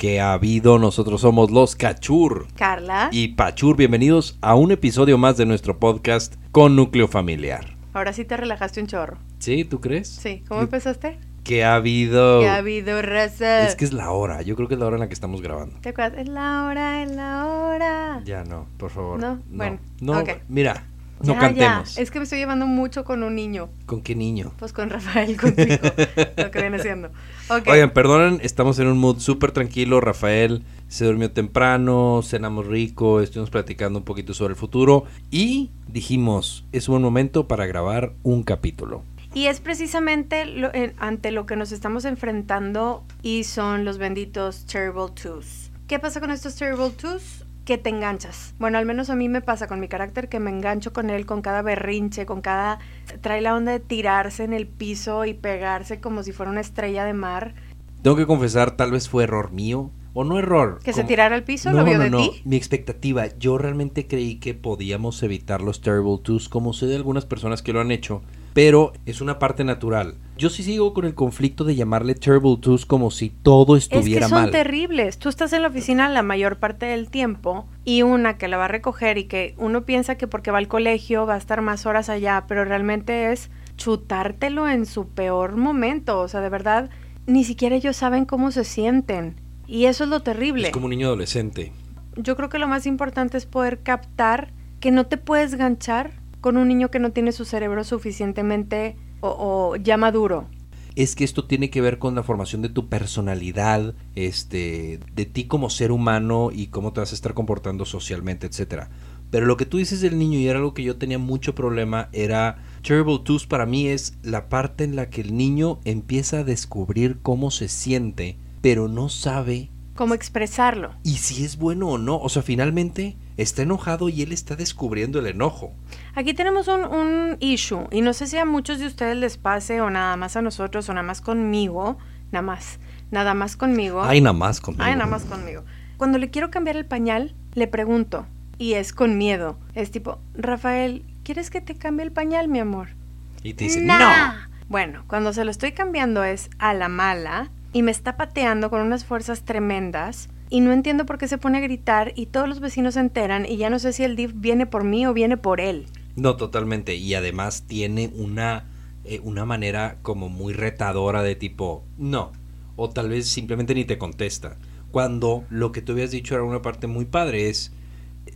Que ha habido. Nosotros somos los Cachur. Carla. Y Pachur, bienvenidos a un episodio más de nuestro podcast con núcleo familiar. Ahora sí te relajaste un chorro. ¿Sí? ¿Tú crees? Sí. ¿Cómo empezaste? Que ha habido. Que ha habido raza. Es que es la hora. Yo creo que es la hora en la que estamos grabando. ¿Te acuerdas? Es la hora, es la hora. Ya no, por favor. No, bueno, No, mira, no Ya, cantemos. ya. Es que me estoy llevando mucho con un niño. ¿Con qué niño? Pues con Rafael, contigo. lo que viene siendo. Ok. Oigan, perdonen, estamos en un mood súper tranquilo. Rafael se durmió temprano, cenamos rico, estuvimos platicando un poquito sobre el futuro y dijimos, es un buen momento para grabar un capítulo. Y es precisamente lo- en- ante lo que nos estamos enfrentando y son los benditos Terrible Twos. ¿Qué pasa con estos Terrible Twos? Que te enganchas. Bueno, al menos a mí me pasa con mi carácter que me engancho con él, con cada berrinche, con cada... Trae la onda de tirarse en el piso y pegarse como si fuera una estrella de mar. Tengo que confesar, tal vez fue error mío, o no error. Que se tirara al piso, No, lo vio no, de no. ti. Mi expectativa, yo realmente creí que podíamos evitar los Terrible Twos, como sé de algunas personas que lo han hecho, pero es una parte natural. Yo sí sigo con el conflicto de llamarle Terrible Twos como si todo Es estuviera que son mal. terribles. Tú estás en la oficina la mayor parte del tiempo y una que la va a recoger y que uno piensa que porque va al colegio va a estar más horas allá, pero realmente es chutártelo en su peor momento. O sea, de verdad, ni siquiera ellos saben cómo se sienten. Y eso es lo terrible. Es como un niño adolescente. Yo creo que lo más importante es poder captar que no te puedes ganchar con un niño que no tiene su cerebro suficientemente o, o ya maduro. es que esto tiene que ver con la formación de tu personalidad, este, de ti como ser humano y cómo te vas a estar comportando socialmente, etcétera. Pero lo que tú dices del niño y era algo que yo tenía mucho problema era Terrible Twos para mí es la parte en la que el niño empieza a descubrir cómo se siente, pero no sabe Cómo expresarlo. y si es bueno o no. O sea, finalmente está enojado y él está descubriendo el enojo. Aquí tenemos un, un issue y no sé si a muchos de ustedes les pase o nada más a nosotros o nada más conmigo, nada más, nada más conmigo. Ay, nada más conmigo. Ay, nada más conmigo. Cuando le quiero cambiar el pañal, le pregunto y es con miedo. Es tipo, Rafael, ¿quieres que te cambie el pañal, mi amor? Y te dice, No. no. Bueno, cuando se lo estoy cambiando es a la mala y me está pateando con unas fuerzas tremendas y no entiendo por qué se pone a gritar y todos los vecinos se enteran y ya no sé si el div viene por mí o viene por él. No, totalmente. Y además tiene una, eh, una manera como muy retadora de tipo, no. O tal vez simplemente ni te contesta. Cuando lo que tú habías dicho era una parte muy padre, es,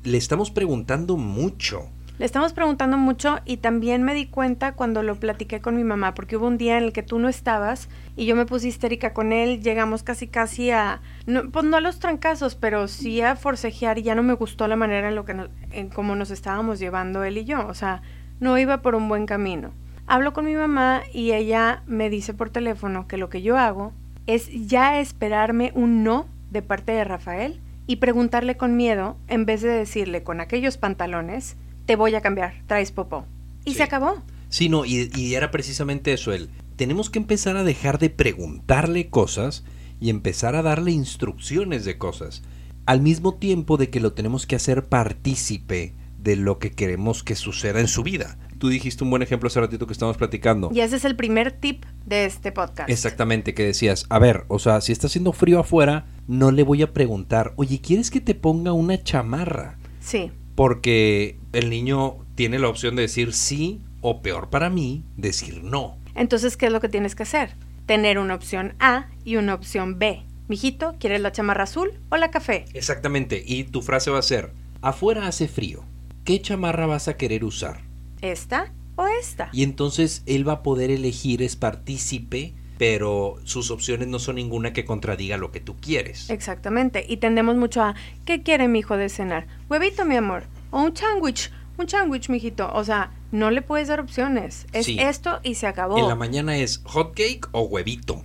le estamos preguntando mucho. Le estamos preguntando mucho y también me di cuenta cuando lo platiqué con mi mamá, porque hubo un día en el que tú no estabas y yo me puse histérica con él, llegamos casi casi a, no, pues no a los trancazos, pero sí a forcejear y ya no me gustó la manera en lo que nos, en cómo nos estábamos llevando él y yo, o sea, no iba por un buen camino. Hablo con mi mamá y ella me dice por teléfono que lo que yo hago es ya esperarme un no de parte de Rafael y preguntarle con miedo en vez de decirle con aquellos pantalones, te voy a cambiar, traes popó. Y Sí. se acabó. Sí, no, y, y era precisamente eso, el, tenemos que empezar a dejar de preguntarle cosas y empezar a darle instrucciones de cosas. Al mismo tiempo de que lo tenemos que hacer partícipe de lo que queremos que suceda en su vida. Tú dijiste un buen ejemplo hace ratito que estábamos platicando. Y ese es el primer tip de este podcast. Exactamente, que decías, a ver, o sea, si está haciendo frío afuera, no le voy a preguntar, oye, ¿quieres que te ponga una chamarra? Sí. Porque el niño tiene la opción de decir sí o peor para mí, decir no. Entonces, ¿qué es lo que tienes que hacer? Tener una opción A y una opción B. Mijito, ¿quieres la chamarra azul o la café? Exactamente, y tu frase va a ser, afuera hace frío, ¿qué chamarra vas a querer usar? ¿Esta o esta? Y entonces él va a poder elegir, es partícipe, pero sus opciones no son ninguna que contradiga lo que tú quieres. Exactamente. Y tendemos mucho a, ¿qué quiere mi hijo de cenar? Huevito, mi amor. O un sándwich. Un sándwich, mijito. O sea, no le puedes dar opciones. Es Sí. esto y se acabó. En la mañana es hot cake o huevito.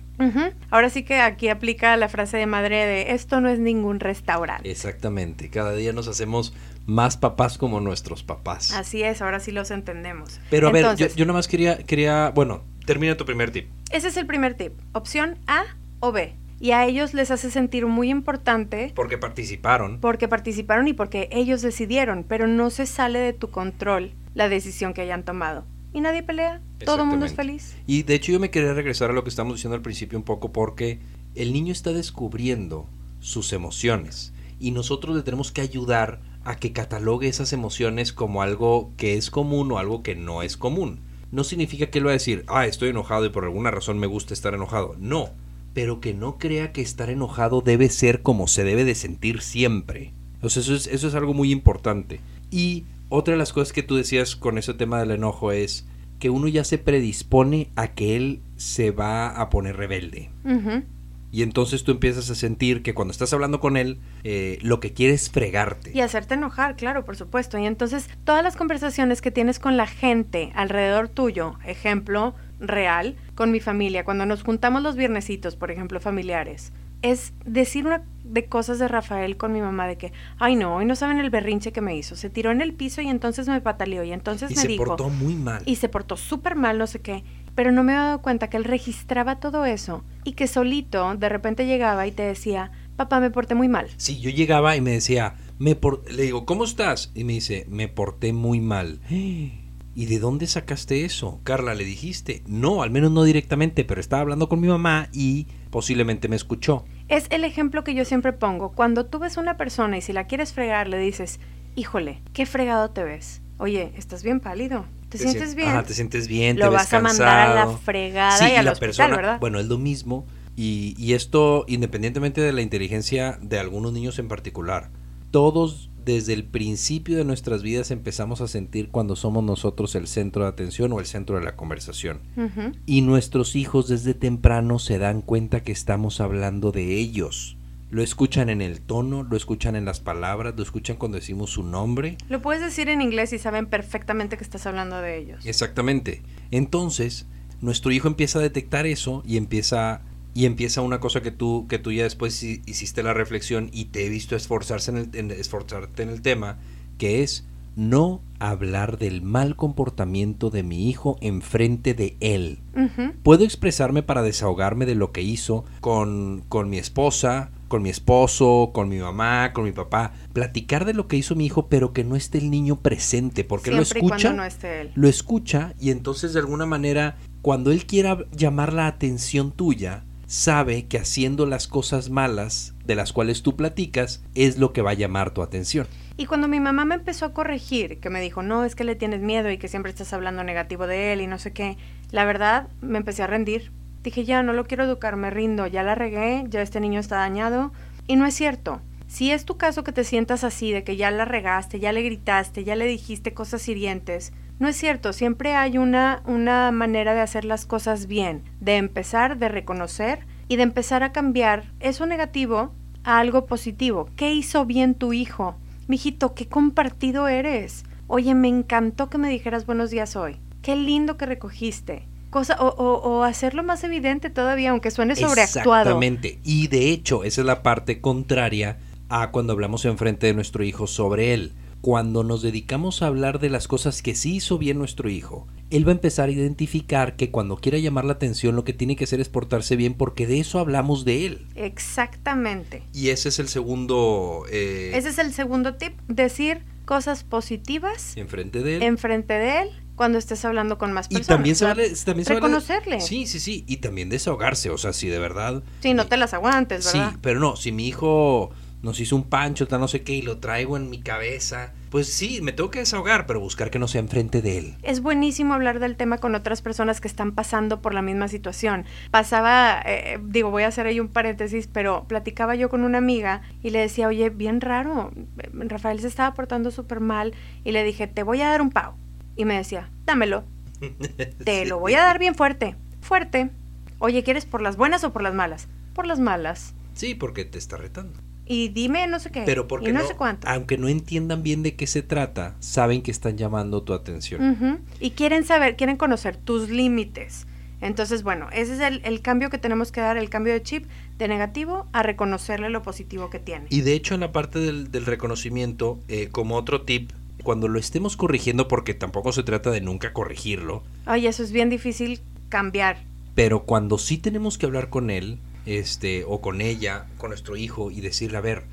Ahora sí que aquí aplica la frase de madre de esto no es ningún restaurante. Exactamente, cada día nos hacemos más papás como nuestros papás. Así es, ahora sí los entendemos. Pero a ver, yo, yo nomás quería, quería, bueno, termina tu primer tip. Ese es el primer tip. Opción A o B. Y a ellos les hace sentir muy importante Porque participaron. porque participaron y porque ellos decidieron, pero no se sale de tu control la decisión que hayan tomado. Y nadie pelea, todo el mundo es feliz. Y de hecho yo me quería regresar a lo que estamos diciendo al principio un poco porque el niño está descubriendo sus emociones y nosotros le tenemos que ayudar a que catalogue esas emociones como algo que es común o algo que no es común. No significa que él va a decir, ah, estoy enojado y por alguna razón me gusta estar enojado. No, pero que no crea que estar enojado debe ser como se debe de sentir siempre. O sea, eso es, eso es algo muy importante. Y otra de las cosas que tú decías con ese tema del enojo es que uno ya se predispone a que él se va a poner rebelde. Y entonces tú empiezas a sentir que cuando estás hablando con él, eh, lo que quiere es fregarte. Y hacerte enojar, claro, por supuesto. Y entonces todas las conversaciones que tienes con la gente alrededor tuyo, ejemplo real, con mi familia, cuando nos juntamos los viernesitos, por ejemplo, familiares, es decir una de cosas de Rafael con mi mamá de que, ay no, hoy no saben el berrinche que me hizo, se tiró en el piso y entonces me pataleó y entonces y me se dijo portó muy mal. y se portó súper mal, no sé qué. Pero no me he dado cuenta que él registraba todo eso y que solito de repente llegaba y te decía, papá, me porté muy mal. Sí, yo llegaba y me decía, me por... le digo, ¿cómo estás? Y me dice, me porté muy mal. ¿Y de dónde sacaste eso? Carla, ¿le dijiste? No, al menos no directamente, pero estaba hablando con mi mamá y posiblemente me escuchó. Es el ejemplo que yo siempre pongo. Cuando tú ves una persona y si la quieres fregar, le dices, híjole, qué fregado te ves. Oye, estás bien pálido. ¿Te, sientes sien- bien? Ajá, te sientes bien, Lo te ves vas a mandar a la fregada Sí, y al la hospital, persona, ¿verdad? Bueno, es lo mismo. Y, y esto, independientemente de la inteligencia de algunos niños en particular, todos desde el principio de nuestras vidas empezamos a sentir cuando somos nosotros el centro de atención o el centro de la conversación. Y nuestros hijos desde temprano se dan cuenta que estamos hablando de ellos. Lo escuchan en el tono, lo escuchan en las palabras, lo escuchan cuando decimos su nombre. Lo puedes decir en inglés y saben perfectamente que estás hablando de ellos. Exactamente. Entonces, nuestro hijo empieza a detectar eso y empieza y empieza una cosa que tú que tú ya después hi- hiciste la reflexión y te he visto esforzarse en el, en esforzarte en el tema, que es no hablar del mal comportamiento de mi hijo enfrente de él. Puedo expresarme para desahogarme de lo que hizo con, con mi esposa, con mi esposo, con mi mamá, con mi papá, platicar de lo que hizo mi hijo, pero que no esté el niño presente, porque lo Siempre escucha no esté él. lo escucha y entonces de alguna manera cuando él quiera llamar la atención tuya, sabe que haciendo las cosas malas de las cuales tú platicas es lo que va a llamar tu atención. Y cuando mi mamá me empezó a corregir, que me dijo, no, es que le tienes miedo y que siempre estás hablando negativo de él y no sé qué, la verdad me empecé a rendir. Dije, ya, no lo quiero educar, me rindo, ya la regué, ya este niño está dañado. Y no es cierto. Si es tu caso que te sientas así, de que ya la regaste, ya le gritaste, ya le dijiste cosas hirientes, no es cierto, siempre hay una, una manera de hacer las cosas bien, de empezar, de reconocer y de empezar a cambiar eso negativo a algo positivo. ¿Qué hizo bien tu hijo? Mijito, qué compartido eres. Oye, me encantó que me dijeras buenos días hoy. Qué lindo que recogiste. Cosa, o, o, o hacerlo más evidente todavía, aunque suene sobreactuado. Exactamente. Y de hecho, esa es la parte contraria a cuando hablamos enfrente de nuestro hijo sobre él. Cuando nos dedicamos a hablar de las cosas que sí hizo bien nuestro hijo, él va a empezar a identificar que cuando quiera llamar la atención lo que tiene que hacer es portarse bien porque de eso hablamos de él. Exactamente. Y ese es el segundo... eh, Ese es el segundo tip, decir cosas positivas enfrente de él. enfrente de él cuando estés hablando con más y personas. también se vale, también se vale- reconocerle. Sí, sí, sí. Y también desahogarse. O sea, si de verdad. Sí, no te las aguantes, Sí, ¿verdad? pero no, si mi hijo nos hizo un pancho, tal no sé qué, y lo traigo en mi cabeza, pues sí, me tengo que desahogar, pero buscar que no sea enfrente de él. Es buenísimo hablar del tema con otras personas que están pasando por la misma situación. Pasaba, eh, digo, voy a hacer ahí un paréntesis, pero platicaba yo con una amiga y le decía, oye, bien raro, Rafael se estaba portando súper mal y le dije, te voy a dar un pau. Y me decía, dámelo, te lo voy a dar bien fuerte, fuerte. Oye, ¿quieres por las buenas o por las malas? Por las malas. Sí, porque te está retando. Y dime no sé qué. Pero porque y no, no, sé cuánto. aunque no entiendan bien de qué se trata, saben que están llamando tu atención. Y quieren saber, quieren conocer tus límites. Entonces, bueno, ese es el, el, cambio que tenemos que dar, el cambio de chip de negativo a reconocerle lo positivo que tiene. Y de hecho en la parte del, del reconocimiento, eh, como otro tip, cuando lo estemos corrigiendo, porque tampoco se trata de nunca corregirlo. Ay, eso es bien difícil cambiar. Pero cuando sí tenemos que hablar con él, este, o con ella, con nuestro hijo, y decirle, a ver,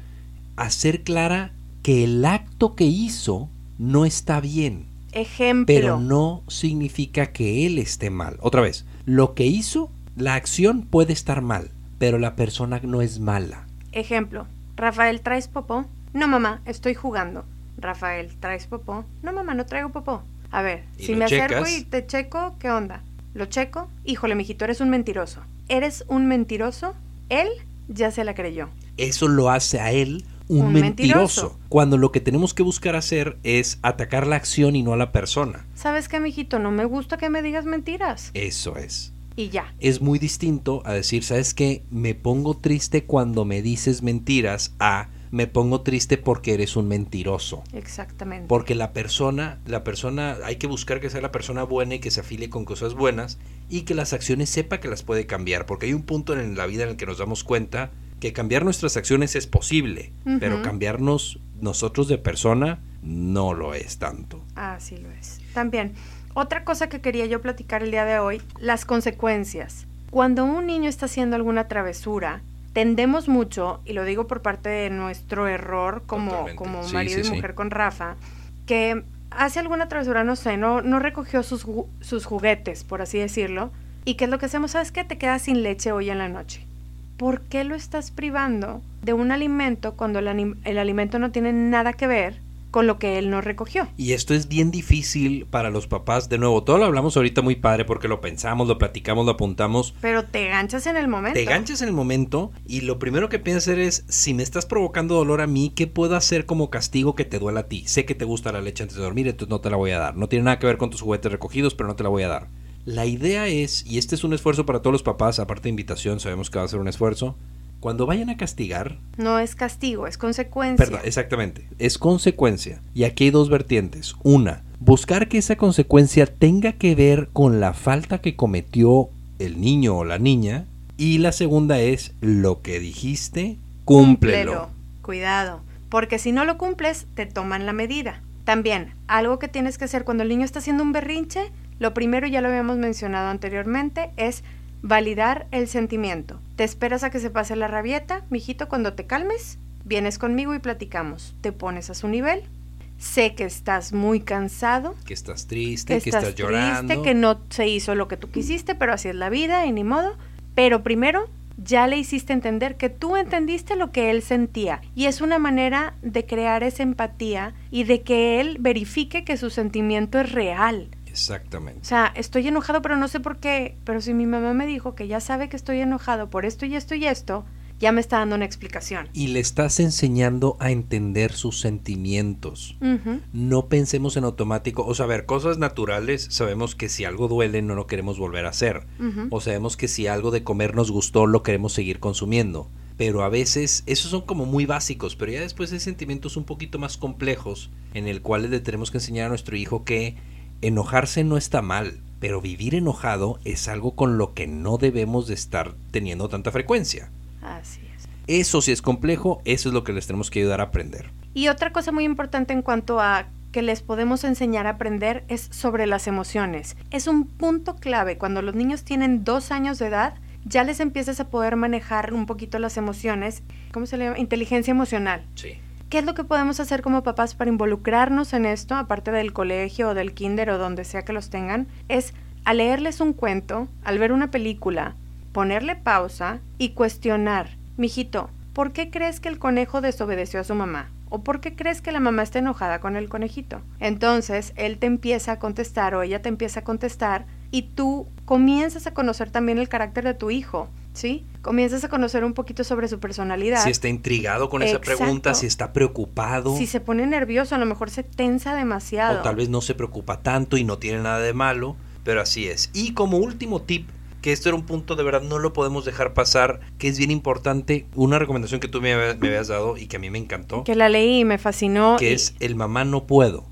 hacer clara que el acto que hizo no está bien. Ejemplo. Pero no significa que él esté mal. Otra vez, lo que hizo, la acción puede estar mal, pero la persona no es mala. Ejemplo, Rafael, ¿traes popó? No, mamá, estoy jugando. Rafael, ¿traes popó? No, mamá, no traigo popó. A ver, si me acerco y te checo, ¿qué onda? ¿Lo checo? Híjole, mijito, eres un mentiroso. ¿Eres un mentiroso? Él ya se la creyó. Eso lo hace a él un, mentiroso, Cuando lo que tenemos que buscar hacer es atacar la acción y no a la persona. ¿Sabes qué, mijito? No me gusta que me digas mentiras. Eso es. Y ya. Es muy distinto a decir, ¿sabes qué? Me pongo triste cuando me dices mentiras a me pongo triste porque eres un mentiroso. Exactamente. Porque la persona, la persona, hay que buscar que sea la persona buena y que se afile con cosas buenas y que las acciones sepa que las puede cambiar. Porque hay un punto en la vida en el que nos damos cuenta que cambiar nuestras acciones es posible, pero cambiarnos nosotros de persona no lo es tanto. Ah, sí lo es. También, otra cosa que quería yo platicar el día de hoy, las consecuencias. Cuando un niño está haciendo alguna travesura, tendemos mucho, y lo digo por parte de nuestro error como, como marido y mujer con Rafa, que hace alguna travesura, no sé, no, no recogió sus, sus juguetes, por así decirlo, y qué es lo que hacemos, ¿sabes qué? Te quedas sin leche hoy en la noche. ¿por qué lo estás privando de un alimento cuando el, el, alimento no tiene nada que ver con lo que él no recogió? Y esto es bien difícil para los papás. De nuevo, todo lo hablamos ahorita muy padre porque lo pensamos, lo platicamos, lo apuntamos. Pero te ganchas en el momento. Te ganchas en el momento y lo primero que piensas es, si me estás provocando dolor a mí, ¿qué puedo hacer como castigo que te duela a ti? Sé que te gusta la leche antes de dormir, entonces no te la voy a dar. No tiene nada que ver con tus juguetes recogidos, pero no te la voy a dar. La idea es, y este es un esfuerzo para todos los papás, aparte de invitación, sabemos que va a ser un esfuerzo, cuando vayan a castigar... No es castigo, es consecuencia. Perdón, exactamente, es consecuencia. Y aquí hay dos vertientes. Una, buscar que esa consecuencia tenga que ver con la falta que cometió el niño o la niña. Y la segunda es, lo que dijiste, cúmplelo. cúmplelo. Cuidado, porque si no lo cumples, te toman la medida. También, algo que tienes que hacer cuando el niño está haciendo un berrinche, lo primero, ya lo habíamos mencionado anteriormente, es validar el sentimiento. Te esperas a que se pase la rabieta, mijito, cuando te calmes, vienes conmigo y platicamos. Te pones a su nivel. Sé que estás muy cansado. Que estás triste, que estás, llorando. que no se hizo lo que tú quisiste, pero así es la vida y ni modo. Pero primero ya le hiciste entender que tú entendiste lo que él sentía. Y es una manera de crear esa empatía y de que él verifique que su sentimiento es real. Exactamente. O sea, estoy enojado, pero no sé por qué. Pero si mi mamá me dijo que ya sabe que estoy enojado por esto y esto y esto, ya me está dando una explicación. Y le estás enseñando a entender sus sentimientos. No pensemos en automático. O sea, a ver, cosas naturales, sabemos que si algo duele no lo queremos volver a hacer. O sabemos que si algo de comer nos gustó lo queremos seguir consumiendo. Pero a veces, esos son como muy básicos, pero ya después hay sentimientos un poquito más complejos en el cual le tenemos que enseñar a nuestro hijo que enojarse no está mal, pero vivir enojado es algo con lo que no debemos de estar teniendo tanta frecuencia. Así es. Eso sí es complejo, eso es lo que les tenemos que ayudar a aprender. Y otra cosa muy importante en cuanto a que les podemos enseñar a aprender es sobre las emociones. Es un punto clave. Cuando los niños tienen dos años de edad, ya les empiezas a poder manejar un poquito las emociones. ¿Cómo se le llama? Inteligencia emocional. Sí. ¿Qué es lo que podemos hacer como papás para involucrarnos en esto, aparte del colegio o del kinder o donde sea que los tengan? Es a leerles un cuento, al ver una película, ponerle pausa y cuestionar, mijito, ¿por qué crees que el conejo desobedeció a su mamá? ¿O por qué crees que la mamá está enojada con el conejito? Entonces él te empieza a contestar o ella te empieza a contestar y tú comienzas a conocer también el carácter de tu hijo. ¿Sí? Comienzas a conocer un poquito sobre su personalidad. Si está intrigado con esa pregunta, si está preocupado. Si se pone nervioso, a lo mejor se tensa demasiado. O tal vez no se preocupa tanto y no tiene nada de malo, pero así es. Y como último tip, que esto era un punto de verdad, no lo podemos dejar pasar, que es bien importante, una recomendación que tú me, habías dado y que a mí me encantó. Que la leí y me fascinó. Que es el mamá no puedo.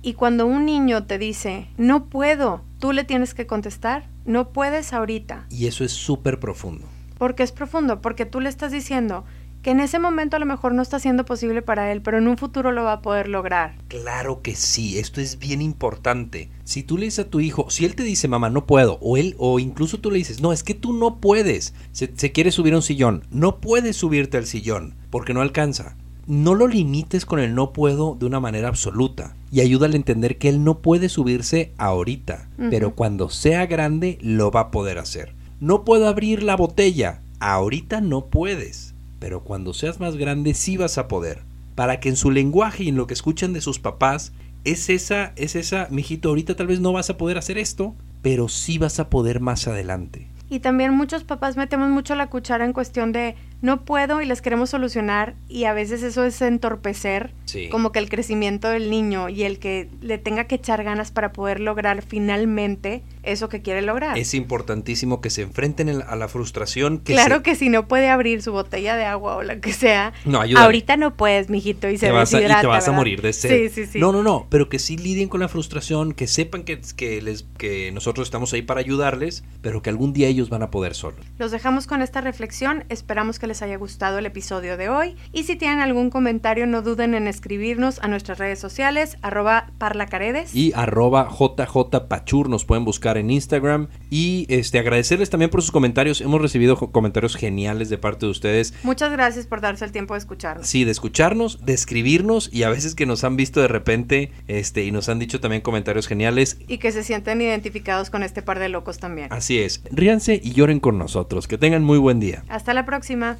Y cuando un niño te dice, no puedo, tú le tienes que contestar, no puedes ahorita. Y eso es súper profundo. Porque es profundo, porque tú le estás diciendo que en ese momento a lo mejor no está siendo posible para él, pero en un futuro lo va a poder lograr. Claro que sí, esto es bien importante. Si tú le dices a tu hijo, si él te dice, mamá, no puedo, o él, o incluso tú le dices, no, es que tú no puedes, se, se quiere subir a un sillón, no puedes subirte al sillón, porque no alcanza. No lo limites con el no puedo de una manera absoluta y ayúdale a entender que él no puede subirse ahorita, pero cuando sea grande lo va a poder hacer. No puedo abrir la botella, ahorita no puedes, pero cuando seas más grande sí vas a poder. Para que en su lenguaje y en lo que escuchan de sus papás es esa, es esa, mijito, ahorita tal vez no vas a poder hacer esto, pero sí vas a poder más adelante. Y también muchos papás metemos mucho la cuchara en cuestión de no puedo y les queremos solucionar y a veces eso es entorpecer Sí. como que el crecimiento del niño y el que le tenga que echar ganas para poder lograr finalmente eso que quiere lograr. Es importantísimo que se enfrenten a la frustración. Que claro se- que si no puede abrir su botella de agua o lo que sea, No, ayúdale. ahorita no puedes, mijito, y se te vas a, y te vas a morir de sed. Sí, sí, sí. No, no, no, pero que sí lidien con la frustración, que sepan que, que, les, que nosotros estamos ahí para ayudarles, pero que algún día ellos van a poder solos. Los dejamos con esta reflexión, esperamos que les haya gustado el episodio de hoy y si tienen algún comentario no duden en escribirnos a nuestras redes sociales, arroba parlacaredes. Y arroba JJPachur nos pueden buscar en Instagram. Y este agradecerles también por sus comentarios. Hemos recibido comentarios geniales de parte de ustedes. Muchas gracias por darse el tiempo de escucharnos. Sí, de escucharnos, de escribirnos y a veces que nos han visto de repente este, y nos han dicho también comentarios geniales. Y que se sienten identificados con este par de locos también. Así es, ríanse y lloren con nosotros. Que tengan muy buen día. Hasta la próxima.